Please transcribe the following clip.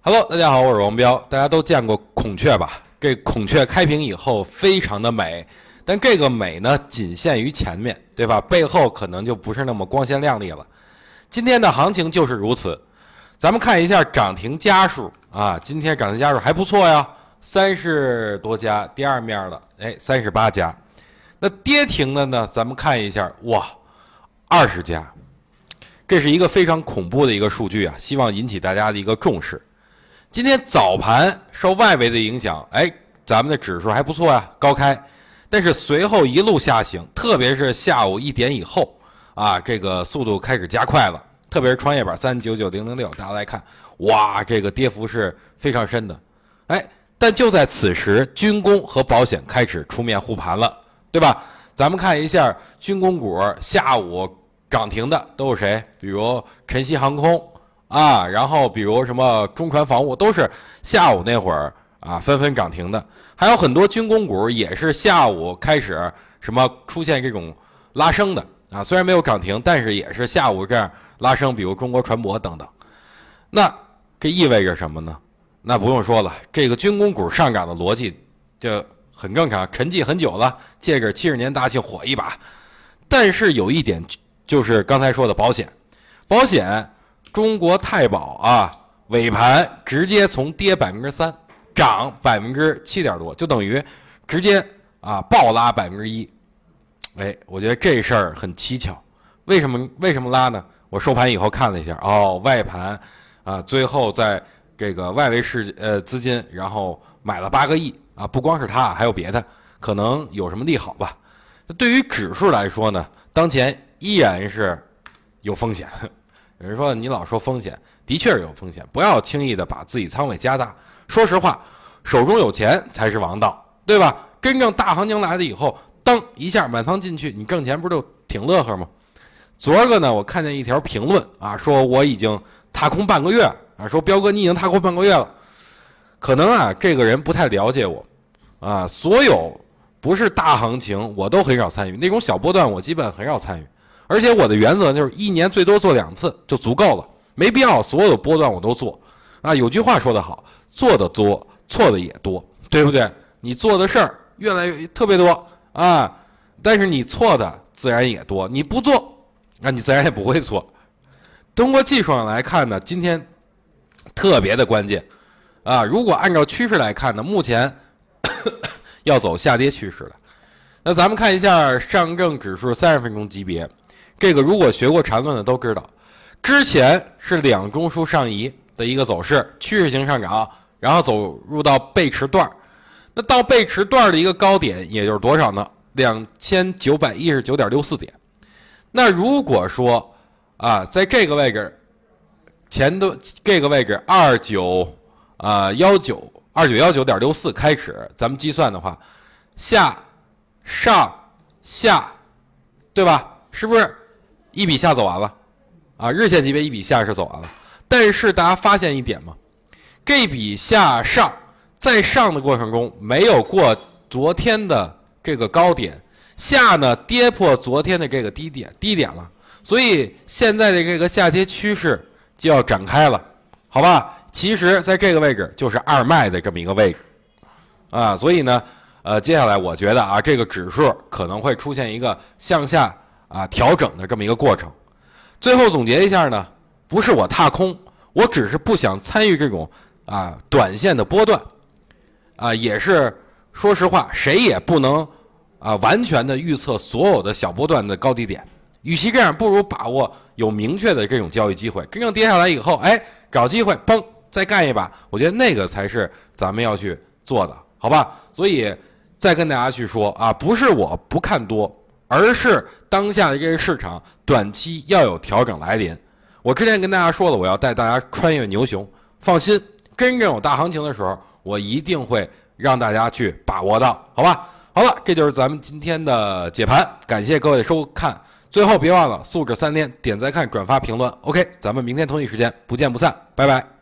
Hello，大家好，我是王彪。大家都见过孔雀吧？这孔雀开屏以后非常的美，但这个美呢，仅限于前面，对吧？背后可能就不是那么光鲜亮丽了。今天的行情就是如此。咱们看一下涨停家数啊，今天涨停家数还不错呀，三十多家。第二面的，哎，三十八家。那跌停的呢？咱们看一下，哇，二十家。这是一个非常恐怖的一个数据啊，希望引起大家的一个重视。今天早盘受外围的影响，哎，咱们的指数还不错呀，高开，但是随后一路下行，特别是下午一点以后啊，这个速度开始加快了。特别是创业板三九九零零六，大家来看，哇，这个跌幅是非常深的。哎，但就在此时，军工和保险开始出面护盘了，对吧？咱们看一下军工股下午。涨停的都是谁？比如晨曦航空啊，然后比如什么中船防务，都是下午那会儿啊纷纷涨停的。还有很多军工股也是下午开始什么出现这种拉升的啊，虽然没有涨停，但是也是下午这样拉升，比如中国船舶等等。那这意味着什么呢？那不用说了，这个军工股上涨的逻辑就很正常，沉寂很久了，借着七十年大庆火一把。但是有一点。就是刚才说的保险，保险，中国太保啊，尾盘直接从跌百分之三涨百分之七点多，就等于直接啊暴拉百分之一。哎，我觉得这事儿很蹊跷，为什么为什么拉呢？我收盘以后看了一下，哦，外盘啊，最后在这个外围市呃资金，然后买了八个亿啊，不光是他，还有别的，可能有什么利好吧。对于指数来说呢，当前。依然是有风险。有人说你老说风险，的确是有风险，不要轻易的把自己仓位加大。说实话，手中有钱才是王道，对吧？真正大行情来了以后，噔一下满仓进去，你挣钱不就挺乐呵吗？昨儿个呢，我看见一条评论啊，说我已经踏空半个月啊，说彪哥你已经踏空半个月了，可能啊这个人不太了解我啊，所有不是大行情我都很少参与，那种小波段我基本很少参与。而且我的原则就是一年最多做两次就足够了，没必要所有的波段我都做。啊，有句话说得好，做的多错的也多，对不对？你做的事儿越来越特别多啊，但是你错的自然也多。你不做，那你自然也不会错。通过技术上来看呢，今天特别的关键啊。如果按照趋势来看呢，目前 要走下跌趋势了。那咱们看一下上证指数三十分钟级别。这个如果学过缠论的都知道，之前是两中枢上移的一个走势，趋势型上涨，然后走入到背驰段那到背驰段的一个高点，也就是多少呢？两千九百一十九点六四点。那如果说啊，在这个位置前的这个位置二九啊幺九二九幺九点六四开始，咱们计算的话，下上下，对吧？是不是？一笔下走完了，啊，日线级别一笔下是走完了，但是大家发现一点吗？这笔下上在上的过程中没有过昨天的这个高点，下呢跌破昨天的这个低点低点了，所以现在的这个下跌趋势就要展开了，好吧？其实在这个位置就是二卖的这么一个位置，啊，所以呢，呃，接下来我觉得啊，这个指数可能会出现一个向下。啊，调整的这么一个过程，最后总结一下呢，不是我踏空，我只是不想参与这种啊短线的波段，啊，也是说实话，谁也不能啊完全的预测所有的小波段的高低点，与其这样，不如把握有明确的这种交易机会，真正跌下来以后，哎，找机会嘣再干一把，我觉得那个才是咱们要去做的，好吧？所以再跟大家去说啊，不是我不看多。而是当下的这个市场短期要有调整来临。我之前跟大家说了，我要带大家穿越牛熊。放心，真正有大行情的时候，我一定会让大家去把握到，好吧？好了，这就是咱们今天的解盘。感谢各位收看，最后别忘了素质三连，点赞、看、转发、评论。OK，咱们明天同一时间不见不散，拜拜。